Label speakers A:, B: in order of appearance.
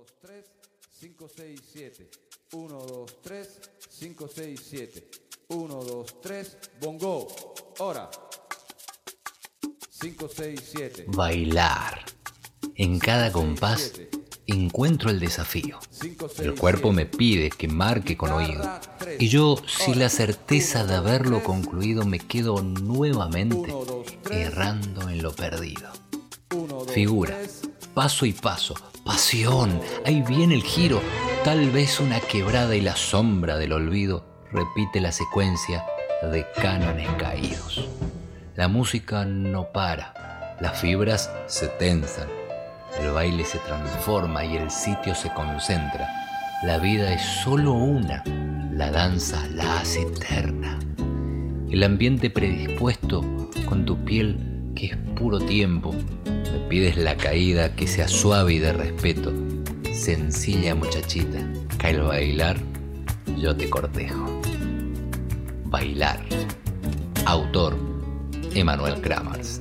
A: 2, 3, 5, 6, 7. 1, 2, 3, 5, 6, 7. 1, 2, 3, bongo. Hora. 5, 6, 7.
B: Bailar. En cada compás encuentro el desafío. El cuerpo me pide que marque con oído. Y yo, sin la certeza de haberlo concluido, me quedo nuevamente errando en lo perdido. Figura, paso y paso, pasión, ahí viene el giro, tal vez una quebrada y la sombra del olvido repite la secuencia de cánones caídos. La música no para, las fibras se tensan, el baile se transforma y el sitio se concentra. La vida es solo una, la danza la hace eterna. El ambiente predispuesto con tu piel que es puro tiempo, me pides la caída que sea suave y de respeto. Sencilla muchachita, que al bailar yo te cortejo. Bailar. Autor, Emanuel Kramers.